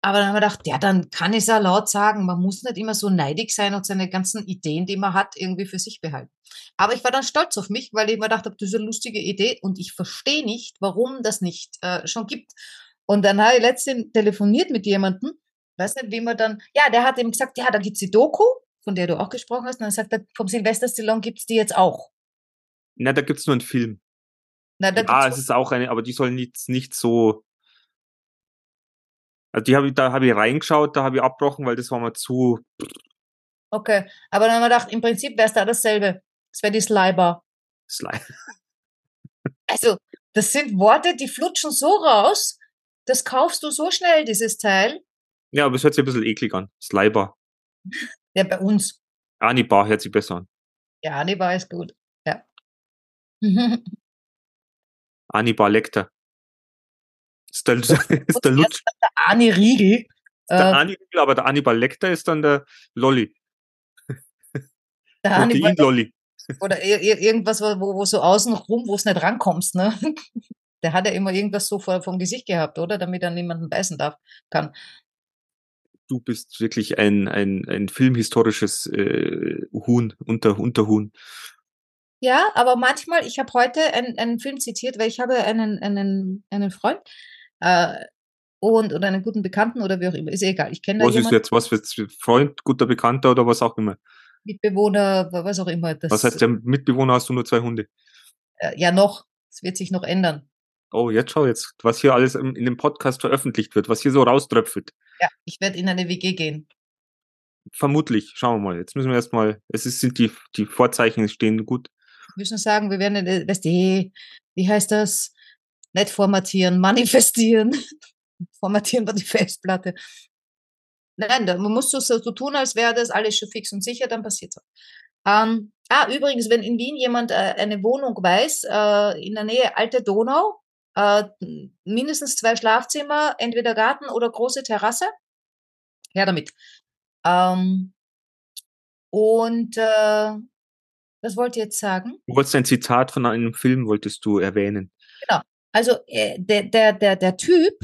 aber dann haben wir gedacht, ja, dann kann ich es ja laut sagen. Man muss nicht immer so neidig sein und seine ganzen Ideen, die man hat, irgendwie für sich behalten. Aber ich war dann stolz auf mich, weil ich mir gedacht habe, das ist eine lustige Idee und ich verstehe nicht, warum das nicht äh, schon gibt. Und dann habe ich letztens telefoniert mit jemandem, weiß nicht, wie man dann, ja, der hat ihm gesagt, ja, da gibt's die Doku, von der du auch gesprochen hast, und dann sagt er, vom Sylvester Stallone gibt's die jetzt auch. Na, da gibt's nur einen Film. Na, da Ah, gibt's es ist auch eine, aber die soll nicht, nicht so. Also die habe ich, da habe ich reingeschaut, da habe ich abgebrochen, weil das war mir zu. Okay, aber dann haben wir gedacht, im Prinzip wäre es da dasselbe. Es wäre die Sliber. Sly. Also, das sind Worte, die flutschen so raus, das kaufst du so schnell, dieses Teil. Ja, aber es hört sich ein bisschen eklig an. Sliber. Ja, bei uns. Anibar hört sich besser an. Ja, Annibar ist gut. Ja. Annibar Lecter. Ist der, ist der Lutsch. der Ani Riegel. Der Äh, Ani, aber der Annibal Lecter ist dann der Lolli. der Hannibal Protein-Lolli. oder ir ir irgendwas, wo, wo so außen rum, wo es nicht rankommst, ne? Der hat ja immer irgendwas so vor, vom Gesicht gehabt, oder? Damit er niemanden beißen darf, kann. Du bist wirklich ein, ein, ein filmhistorisches äh, Huhn, unter, Unterhuhn. Ja, aber manchmal, ich habe heute einen, einen Film zitiert, weil ich habe einen, einen, einen Freund äh, und oder einen guten Bekannten oder wie auch immer, ist egal. Ich kenne da Was ist jemanden, jetzt, was für Freund, guter Bekannter oder was auch immer? Mitbewohner, wa- was auch immer. Das, Was heißt, der Mitbewohner hast du nur zwei Hunde? äh, ja noch, es wird sich noch ändern. Oh, jetzt schau jetzt, was hier alles in dem Podcast veröffentlicht wird, was hier so rauströpfelt. Ja, ich werde in eine WG gehen. Vermutlich, schauen wir mal. Jetzt müssen wir erstmal, es ist, sind die, die Vorzeichen stehen gut. Wir müssen sagen, wir werden, weißt du, wie heißt das? Nicht formatieren, manifestieren. formatieren wir die Festplatte. Nein, man muss so, so tun, als wäre das alles schon fix und sicher, dann passiert's auch. Ähm, ah, übrigens, wenn in Wien jemand äh, eine Wohnung weiß, äh, in der Nähe Alte Donau, äh, mindestens zwei Schlafzimmer, entweder Garten oder große Terrasse, her damit. Ähm, und äh, was wollt ihr jetzt sagen? Du wolltest ein Zitat von einem Film, wolltest du erwähnen. Also äh, der, der, der, der Typ,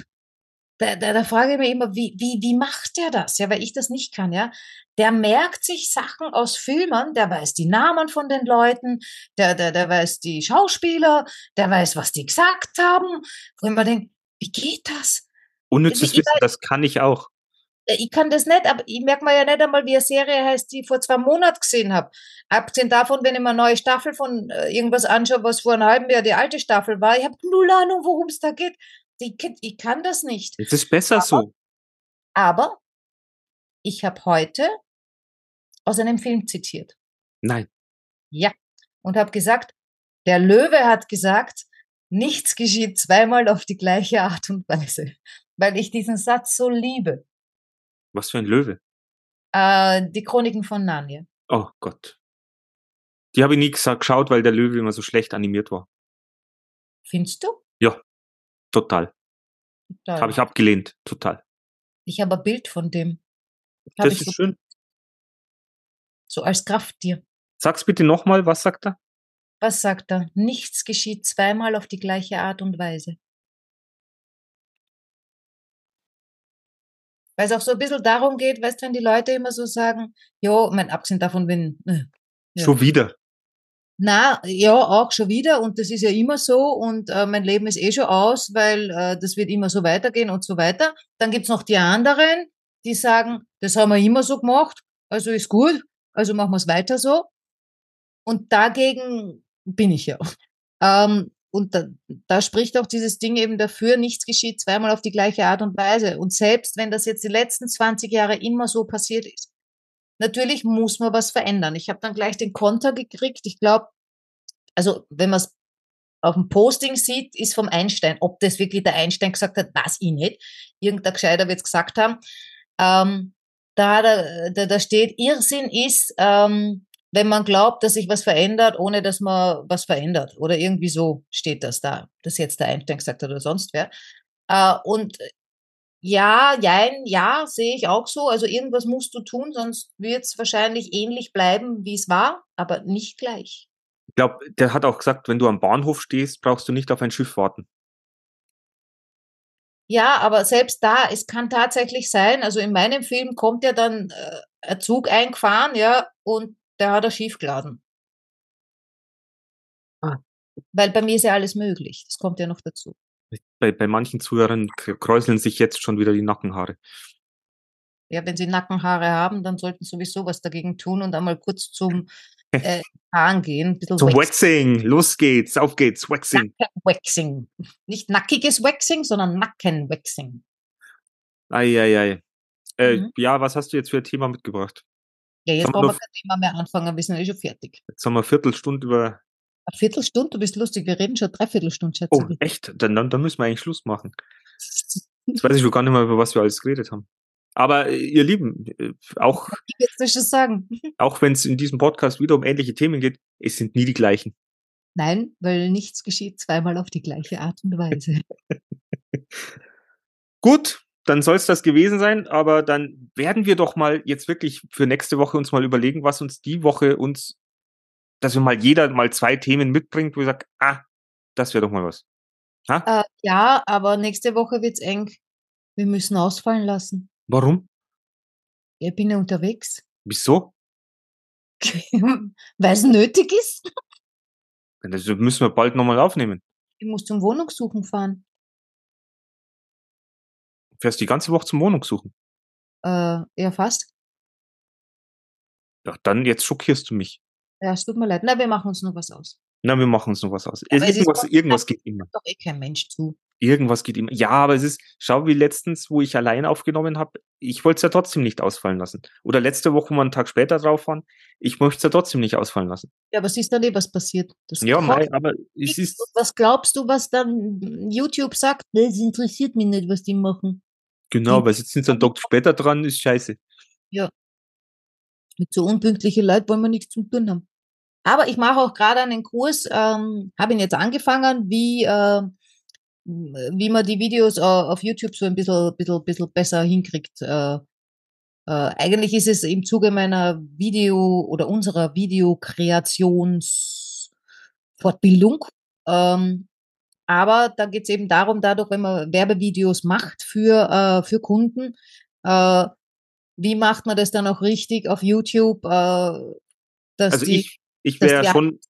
da, da, da frage ich mich immer, wie, wie, wie macht der das? Ja, weil ich das nicht kann, ja. Der merkt sich Sachen aus Filmen, der weiß die Namen von den Leuten, der, der, der weiß die Schauspieler, der weiß, was die gesagt haben. Wo ich mir denke, wie geht das? Unnützes Wissen, das kann ich auch. Äh, Ich kann das nicht, aber ich merke mir ja nicht einmal, wie eine Serie heißt, die ich vor zwei Monaten gesehen habe. Abgesehen davon, wenn ich mir eine neue Staffel von äh, irgendwas anschaue, was vor einem halben Jahr die alte Staffel war, ich habe null Ahnung, worum es da geht. Ich, kann- ich kann das nicht. Es ist besser so. Aber ich habe heute aus einem Film zitiert. Nein. Ja. Und habe gesagt, der Löwe hat gesagt, nichts geschieht zweimal auf die gleiche Art und Weise. Weil ich diesen Satz so liebe. Was für ein Löwe. Äh, die Chroniken von Narnia. Oh Gott. Die habe ich nie geschaut, weil der Löwe immer so schlecht animiert war. Findest du? Total. Da, Habe ich abgelehnt. Total. ich habe ein Bild von dem. Hab Das ist so, schön. so als Krafttier. Sag's bitte nochmal, was sagt er? Was sagt er? Nichts geschieht zweimal auf die gleiche Art und Weise. Weil es auch so ein bisschen darum geht, weißt du, wenn die Leute immer so sagen, jo, mein abgesehen davon, wenn, äh, Ja. Schon wieder. na, ja, auch schon wieder und das ist ja immer so und äh, mein Leben ist eh schon aus, weil äh, das wird immer so weitergehen und so weiter. Dann gibt's noch die anderen, die sagen, das haben wir immer so gemacht, also ist gut, also machen wir es weiter so. Und dagegen bin ich ja. Ähm, und da, da spricht auch dieses Ding eben dafür, nichts geschieht zweimal auf die gleiche Art und Weise. Und selbst wenn das jetzt die letzten 20 Jahre immer so passiert ist, natürlich muss man was verändern. Ich habe dann gleich den Konter gekriegt. Ich glaube, also wenn man es auf dem Posting sieht, ist vom Einstein. Ob das wirklich der Einstein gesagt hat, weiß ich nicht. Irgendein Gescheiter wird es gesagt haben. Ähm, da, da, da steht, Irrsinn ist, ähm, wenn man glaubt, dass sich was verändert, ohne dass man was verändert. Oder irgendwie so steht das da, dass jetzt der Einstein gesagt hat oder sonst wer. Äh, und ja, jein, ja, sehe ich auch so. Also irgendwas musst du tun, sonst wird es wahrscheinlich ähnlich bleiben, wie es war, aber nicht gleich. Ich glaube, der hat auch gesagt, wenn du am Bahnhof stehst, brauchst du nicht auf ein Schiff warten. Ja, aber selbst da, es kann tatsächlich sein, also in meinem Film kommt ja dann äh, ein Zug eingefahren, ja, und der hat er schief geladen. Ah. Weil bei mir ist ja alles möglich. Das kommt ja noch dazu. Bei, bei manchen Zuhörern kräuseln sich jetzt schon wieder die Nackenhaare. Ja, wenn sie Nackenhaare haben, dann sollten sie sowieso was dagegen tun und einmal kurz zum äh, Haaren gehen. Zum Wax- Waxing, los geht's, auf geht's, Waxing. Nackenwaxing. Nicht nackiges Waxing, sondern Nackenwaxing. Eieiei. Äh, Mhm. Ja, was hast du jetzt für ein Thema mitgebracht? Ja, jetzt brauchen wir kein Thema mehr anfangen, wir sind eh schon fertig. Jetzt haben wir eine Viertelstunde über. Eine Viertelstunde, du bist lustig, wir reden schon Dreiviertelstunde, Schätze. Oh, echt? Dann, dann, dann müssen wir eigentlich Schluss machen. Jetzt weiß ich schon gar nicht mehr, über was wir alles geredet haben. Aber äh, ihr Lieben, äh, auch, Ich will es schon sagen. auch wenn es in diesem Podcast wieder um ähnliche Themen geht, es sind nie die gleichen. Nein, weil nichts geschieht zweimal auf die gleiche Art und Weise. Gut, dann soll es das gewesen sein, aber dann werden wir doch mal jetzt wirklich für nächste Woche uns mal überlegen, was uns die Woche uns, dass wir mal jeder mal zwei Themen mitbringt, wo ich sage, ah, das wäre doch mal was. Ha? Äh, ja, aber nächste Woche wird's eng. Wir müssen ausfallen lassen. Warum? Ich bin ja unterwegs, Wieso? weil es nötig ist. Das müssen wir bald nochmal aufnehmen. Ich muss zum Wohnungssuchen fahren. Fährst die ganze Woche zum Wohnung suchen. Äh, ja, fast. Ja, dann jetzt schockierst du mich. Ja, es tut mir leid. Na, wir machen uns noch was aus. Na, wir machen uns noch was aus. Aber es ist Irgendwas, irgendwas geht immer. Doch eh kein Mensch zu. Irgendwas geht immer. Ja, aber es ist, schau wie letztens, wo ich allein aufgenommen habe, ich wollte es ja trotzdem nicht ausfallen lassen. Oder letzte Woche, wo wir einen Tag später drauf waren, ich möchte es ja trotzdem nicht ausfallen lassen. Ja, aber siehst dann eh, was passiert. Das Ja, mei, aber es ist, was glaubst du, was dann YouTube sagt? Es interessiert mich nicht, was die machen. Genau, weil jetzt sind sie einen Tag später dran, ist scheiße. Mit so unpünktlichen Leuten wollen wir nichts zu tun haben. Aber ich mache auch gerade einen Kurs, ähm, habe ihn jetzt angefangen, wie, äh, wie man die Videos äh, auf YouTube so ein bisschen, bisschen, bisschen besser hinkriegt. Äh, äh, eigentlich ist es im Zuge meiner Video- oder unserer Videokreationsfortbildung. Ähm, aber da geht es eben darum, dadurch, wenn man Werbevideos macht für, äh, für Kunden, äh, wie macht man das dann auch richtig auf YouTube, äh, dass Also die, ich, ich wäre ja schon,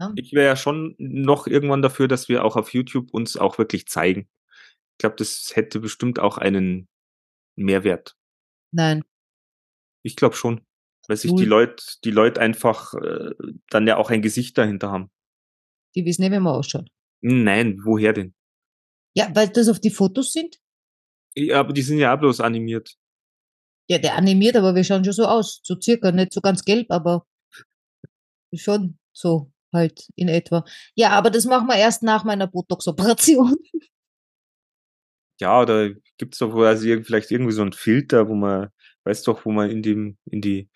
Ja. ich wäre ja schon noch irgendwann dafür, dass wir auch auf YouTube uns auch wirklich zeigen. Ich glaube, das hätte bestimmt auch einen Mehrwert. nein, Ich glaube schon. Weil sich die. Leute, die Leute einfach äh, dann ja auch ein Gesicht dahinter haben. die wissen nicht, wie man ausschaut. Nein, woher denn? Ja, weil das auf die Fotos sind. Ja, aber die sind ja auch bloß animiert. Ja, der animiert, aber wir schauen schon so aus, so circa, nicht so ganz gelb, aber schon so halt in etwa. Ja, aber das machen wir erst nach meiner Botox-Operation. Ja, oder gibt's doch irg- vielleicht irgendwie so einen Filter, wo man, weißt doch, wo man in dem, in die,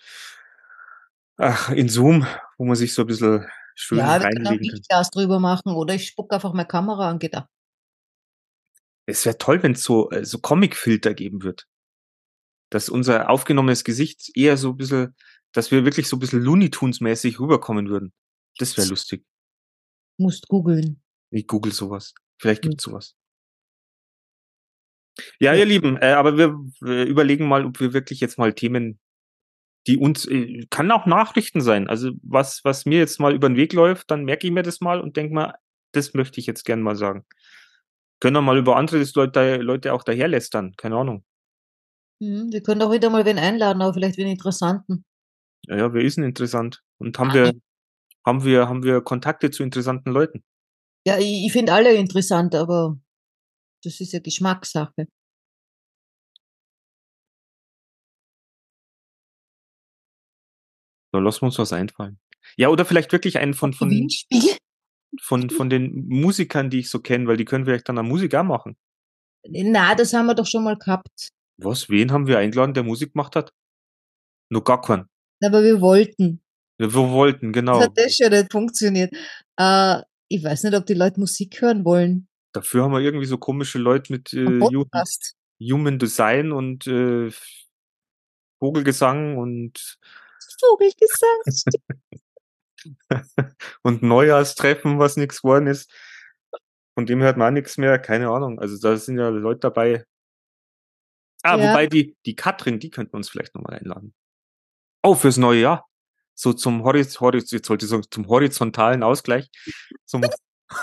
ach, in Zoom, wo man sich so ein bisschen schön Ja, reinlegen kann. Lichtglas drüber machen oder ich spuck einfach meine Kamera an, geht auch. Es wäre toll, wenn es so, äh, so Comic-Filter geben wird. Dass unser aufgenommenes Gesicht eher so ein bisschen, dass wir wirklich so ein bisschen Looney Tunes-mäßig rüberkommen würden. Das wäre lustig. Musst googeln. Ich google sowas. Vielleicht gibt's sowas. Ja, Ja. ihr Lieben, äh, aber wir, wir überlegen mal, ob wir wirklich jetzt mal Themen, die uns, äh, kann auch Nachrichten sein. Also was, was mir jetzt mal über den Weg läuft, dann merke ich mir das mal und denke mal, das möchte ich jetzt gern mal sagen. Können wir mal über andere Leute, Leute auch daherlästern, keine Ahnung. Mhm, wir können auch wieder mal wen einladen, aber vielleicht wen Interessanten. Ja, ja, wer ist denn interessant? Und haben Ah, wir, haben wir, haben wir Kontakte zu interessanten Leuten? Ja, ich, ich finde alle interessant, aber das ist ja Geschmackssache. Da lassen wir uns was einfallen. Ja, oder vielleicht wirklich einen von, von, von, von den Musikern, die ich so kenne, weil die können vielleicht dann eine Musik auch machen. Na, das haben wir doch schon mal gehabt. Was? Wen haben wir eingeladen, der Musik gemacht hat? Nur gar keinen. Aber wir wollten. Ja, Wir wollten, genau. Das hat das schon nicht funktioniert. Äh, ich weiß nicht, ob die Leute Musik hören wollen. Dafür haben wir irgendwie so komische Leute mit äh, Am Hu- Podcast. Human Design und äh, Vogelgesang und, Vogelgesang. und Neujahrstreffen, was nichts geworden ist. Von dem hört man auch nichts mehr, keine Ahnung. Also da sind ja Leute dabei. Ah, Ja. wobei die, die Katrin, die könnten wir uns vielleicht nochmal einladen. Oh, fürs neue Jahr. So zum Horiz, Horiz, jetzt sollte ich sagen, zum horizontalen Ausgleich. Zum,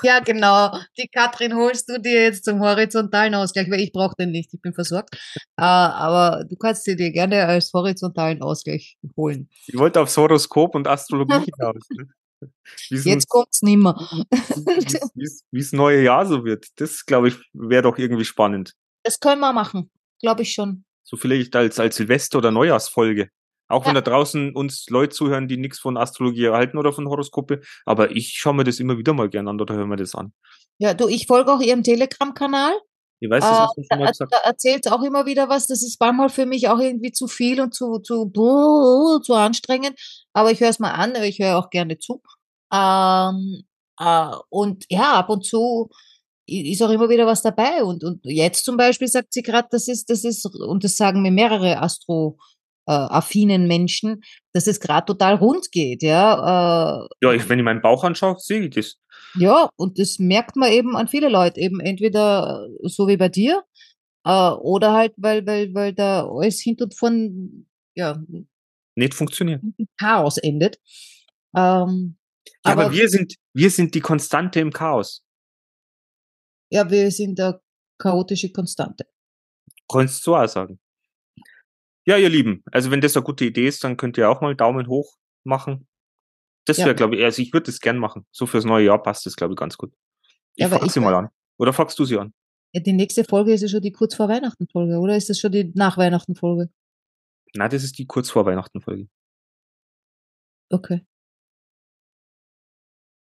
Ja, genau. Die Katrin holst du dir jetzt zum horizontalen Ausgleich, weil ich brauche den nicht, ich bin versorgt. Äh, aber du kannst sie dir gerne als horizontalen Ausgleich holen. ich wollte aufs Horoskop und Astrologie hinaus. Ne? Wie's Jetzt uns- kommt's nimmer. wie's- wie's- wie's neue Jahr so wird. Das, glaube ich, wäre doch irgendwie spannend. Das können wir machen, glaube ich schon. So vielleicht als, als Silvester- oder Neujahrsfolge. Auch Ja. wenn da draußen uns Leute zuhören, die nichts von Astrologie erhalten oder von Horoskope, aber ich schaue mir das immer wieder mal gern an oder höre mir das an. Ja, du, ich folge auch ihrem Telegram-Kanal. Ich weiß, das Äh, hast du schon mal da, gesagt. da erzählt auch immer wieder was. Das ist manchmal für mich auch irgendwie zu viel und zu, zu, zu anstrengend. Aber ich höre es mal an, ich höre auch gerne zu. Ähm, äh, und ja, ab und zu ist auch immer wieder was dabei. Und, und jetzt zum Beispiel sagt sie gerade, das ist, das ist, und das sagen mir mehrere Astro- äh, affinen Menschen, dass es gerade total rund geht, ja. Äh, Ja, ich, wenn ich meinen Bauch anschaue, sehe ich das. ja, und das merkt man eben an viele Leute, eben entweder so wie bei dir, äh, oder halt, weil, weil, weil da alles hinten und von, ja, Nicht funktioniert. Chaos endet. Ähm, Ja, aber, aber wir sind, wir sind die Konstante im Chaos. ja, wir sind der chaotische Konstante. Kannst du auch sagen. Ja, ihr Lieben, also wenn das eine gute Idee ist, dann könnt ihr auch mal Daumen hoch machen. Das Ja. wäre, glaube ich, also ich würde das gern machen. So fürs neue Jahr passt das, glaube ich, ganz gut. Ich Ja, frag sie mal an. Oder fragst du sie an? Ja, die nächste Folge ist ja schon die kurz vor Weihnachten Folge, oder ist das schon die nach Weihnachten Folge? Na, das ist die kurz vor Weihnachten Folge. Okay,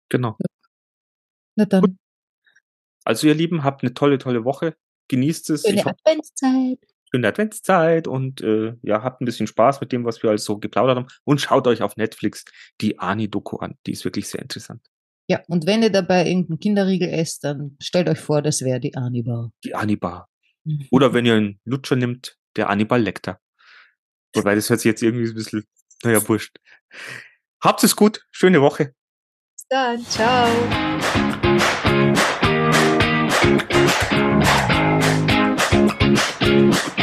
Genau. na dann. Also ihr Lieben, habt eine tolle, tolle Woche. Genießt es. Schöne Ich Adventszeit. schöne Adventszeit und äh, ja, habt ein bisschen Spaß mit dem, was wir alles so geplaudert haben. Und schaut euch auf Netflix die Ani-Doku an. Die ist wirklich sehr interessant. Ja, und wenn ihr dabei irgendeinen Kinderriegel esst, dann stellt euch vor, das wäre die Anibar. Die Ani-Bar. Oder wenn ihr einen Lutscher nimmt, der Annibal Lecter. Wobei, das hört sich jetzt irgendwie ein bisschen, naja, wurscht. Habt es gut. Schöne Woche. Bis dann, ciao.